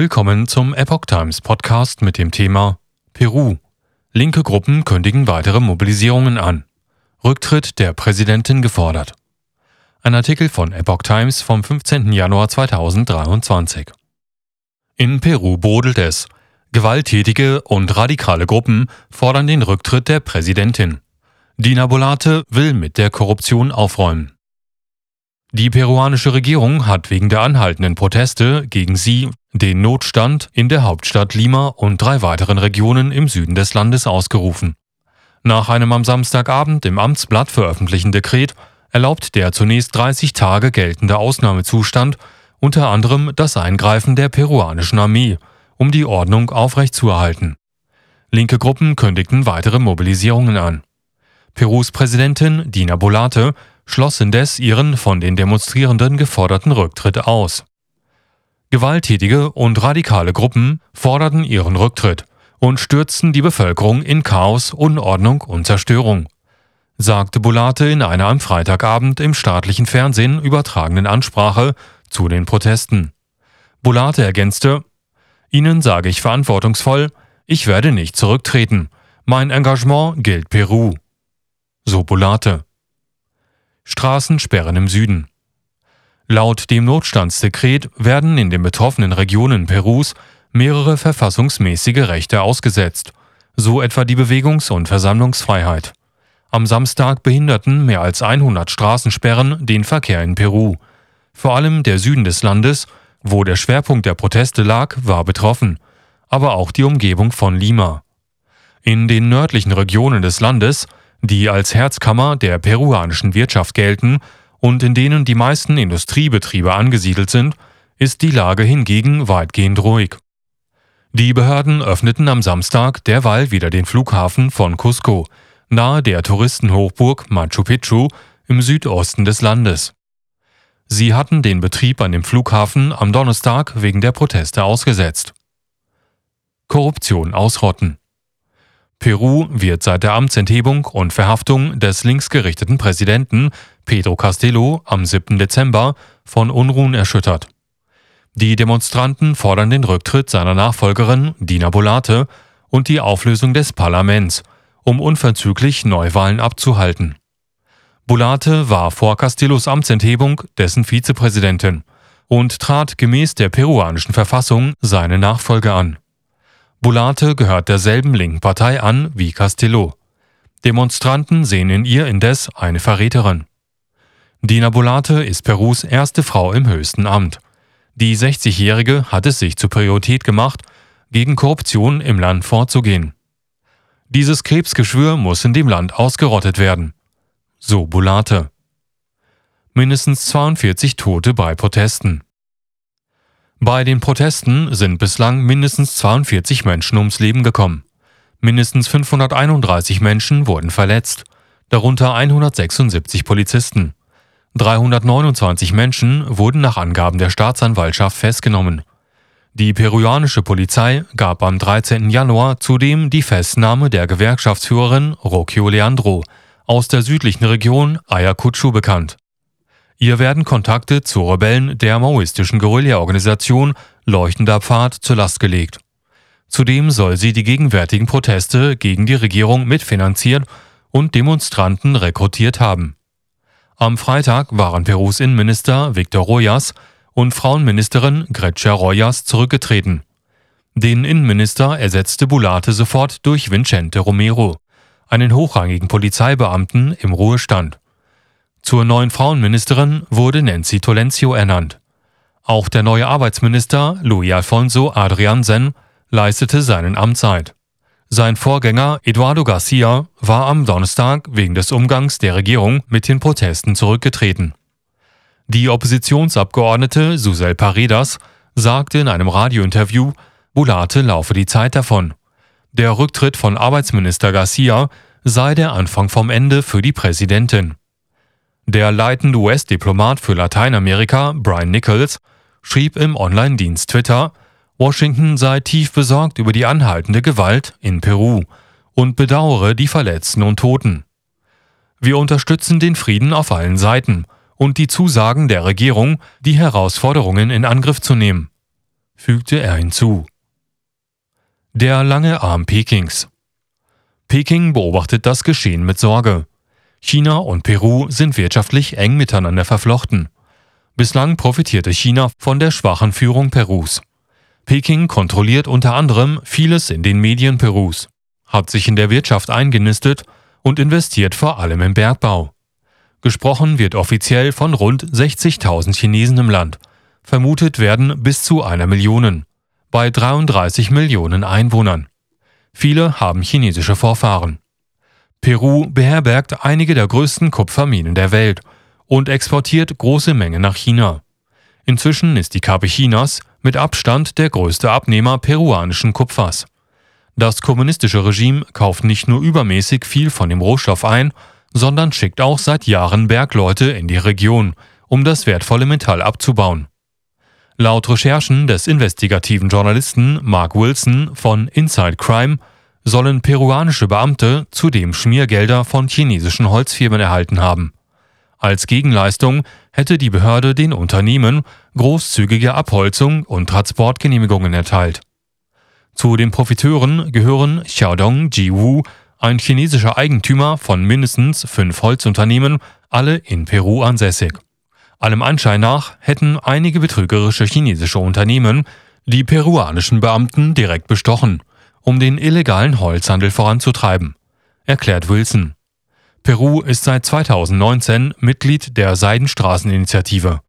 Willkommen zum Epoch Times Podcast mit dem Thema Peru. Linke Gruppen kündigen weitere Mobilisierungen an. Rücktritt der Präsidentin gefordert. Ein Artikel von Epoch Times vom 15. Januar 2023. In Peru brodelt es. Gewalttätige und radikale Gruppen fordern den Rücktritt der Präsidentin. Dina Bolate will mit der Korruption aufräumen. Die peruanische Regierung hat wegen der anhaltenden Proteste gegen sie den Notstand in der Hauptstadt Lima und drei weiteren Regionen im Süden des Landes ausgerufen. Nach einem am Samstagabend im Amtsblatt veröffentlichten Dekret erlaubt der zunächst 30 Tage geltende Ausnahmezustand unter anderem das Eingreifen der peruanischen Armee, um die Ordnung aufrechtzuerhalten. Linke Gruppen kündigten weitere Mobilisierungen an. Perus Präsidentin Dina Bolate schloss indes ihren von den Demonstrierenden geforderten Rücktritt aus. Gewalttätige und radikale Gruppen forderten ihren Rücktritt und stürzten die Bevölkerung in Chaos, Unordnung und Zerstörung sagte Bulate in einer am Freitagabend im staatlichen Fernsehen übertragenen Ansprache zu den Protesten. Bulate ergänzte, Ihnen sage ich verantwortungsvoll, ich werde nicht zurücktreten. Mein Engagement gilt Peru. So Bulate. Straßensperren im Süden. Laut dem Notstandsdekret werden in den betroffenen Regionen Perus mehrere verfassungsmäßige Rechte ausgesetzt, so etwa die Bewegungs- und Versammlungsfreiheit. Am Samstag behinderten mehr als 100 Straßensperren den Verkehr in Peru. Vor allem der Süden des Landes, wo der Schwerpunkt der Proteste lag, war betroffen, aber auch die Umgebung von Lima. In den nördlichen Regionen des Landes, die als Herzkammer der peruanischen Wirtschaft gelten und in denen die meisten Industriebetriebe angesiedelt sind, ist die Lage hingegen weitgehend ruhig. Die Behörden öffneten am Samstag derweil wieder den Flughafen von Cusco, nahe der Touristenhochburg Machu Picchu im Südosten des Landes. Sie hatten den Betrieb an dem Flughafen am Donnerstag wegen der Proteste ausgesetzt. Korruption ausrotten. Peru wird seit der Amtsenthebung und Verhaftung des linksgerichteten Präsidenten Pedro Castillo am 7. Dezember von Unruhen erschüttert. Die Demonstranten fordern den Rücktritt seiner Nachfolgerin Dina Bolate und die Auflösung des Parlaments um unverzüglich Neuwahlen abzuhalten. Bulate war vor Castillos Amtsenthebung dessen Vizepräsidentin und trat gemäß der peruanischen Verfassung seine Nachfolge an. Bulate gehört derselben linken Partei an wie Castillo. Demonstranten sehen in ihr indes eine Verräterin. Dina Bulate ist Perus erste Frau im höchsten Amt. Die 60-Jährige hat es sich zur Priorität gemacht, gegen Korruption im Land vorzugehen. Dieses Krebsgeschwür muss in dem Land ausgerottet werden. So Bulate. Mindestens 42 Tote bei Protesten. Bei den Protesten sind bislang mindestens 42 Menschen ums Leben gekommen. Mindestens 531 Menschen wurden verletzt, darunter 176 Polizisten. 329 Menschen wurden nach Angaben der Staatsanwaltschaft festgenommen. Die peruanische Polizei gab am 13. Januar zudem die Festnahme der Gewerkschaftsführerin Rocio Leandro aus der südlichen Region Ayacucho bekannt. Ihr werden Kontakte zu Rebellen der maoistischen Guerilla-Organisation Leuchtender Pfad zur Last gelegt. Zudem soll sie die gegenwärtigen Proteste gegen die Regierung mitfinanziert und Demonstranten rekrutiert haben. Am Freitag waren Perus Innenminister Victor Royas und Frauenministerin Greccia Royas zurückgetreten. Den Innenminister ersetzte Bulate sofort durch Vincente Romero, einen hochrangigen Polizeibeamten im Ruhestand. Zur neuen Frauenministerin wurde Nancy Tolencio ernannt. Auch der neue Arbeitsminister Luis Alfonso Adriansen leistete seinen Amtseid. Sein Vorgänger Eduardo Garcia war am Donnerstag wegen des Umgangs der Regierung mit den Protesten zurückgetreten. Die Oppositionsabgeordnete Susel Paredas sagte in einem Radiointerview, Bulate laufe die Zeit davon. Der Rücktritt von Arbeitsminister Garcia sei der Anfang vom Ende für die Präsidentin. Der leitende US-Diplomat für Lateinamerika, Brian Nichols, schrieb im Online-Dienst Twitter, Washington sei tief besorgt über die anhaltende Gewalt in Peru und bedauere die Verletzten und Toten. Wir unterstützen den Frieden auf allen Seiten und die Zusagen der Regierung, die Herausforderungen in Angriff zu nehmen. fügte er hinzu. Der lange Arm Pekings. Peking beobachtet das Geschehen mit Sorge. China und Peru sind wirtschaftlich eng miteinander verflochten. Bislang profitierte China von der schwachen Führung Perus. Peking kontrolliert unter anderem vieles in den Medien Perus, hat sich in der Wirtschaft eingenistet und investiert vor allem im Bergbau. Gesprochen wird offiziell von rund 60.000 Chinesen im Land. Vermutet werden bis zu einer Million. Bei 33 Millionen Einwohnern. Viele haben chinesische Vorfahren. Peru beherbergt einige der größten Kupferminen der Welt und exportiert große Mengen nach China. Inzwischen ist die Kappe Chinas mit Abstand der größte Abnehmer peruanischen Kupfers. Das kommunistische Regime kauft nicht nur übermäßig viel von dem Rohstoff ein, sondern schickt auch seit Jahren Bergleute in die Region, um das wertvolle Metall abzubauen. Laut Recherchen des investigativen Journalisten Mark Wilson von Inside Crime sollen peruanische Beamte zudem Schmiergelder von chinesischen Holzfirmen erhalten haben. Als Gegenleistung hätte die Behörde den Unternehmen großzügige Abholzung und Transportgenehmigungen erteilt. Zu den Profiteuren gehören Xiaodong Jiwu, ein chinesischer Eigentümer von mindestens fünf Holzunternehmen, alle in Peru ansässig. Allem Anschein nach hätten einige betrügerische chinesische Unternehmen die peruanischen Beamten direkt bestochen, um den illegalen Holzhandel voranzutreiben, erklärt Wilson. Peru ist seit 2019 Mitglied der Seidenstraßeninitiative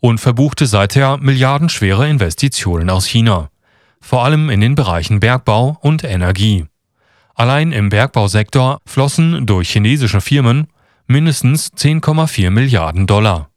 und verbuchte seither milliardenschwere Investitionen aus China, vor allem in den Bereichen Bergbau und Energie. Allein im Bergbausektor flossen durch chinesische Firmen mindestens 10,4 Milliarden Dollar.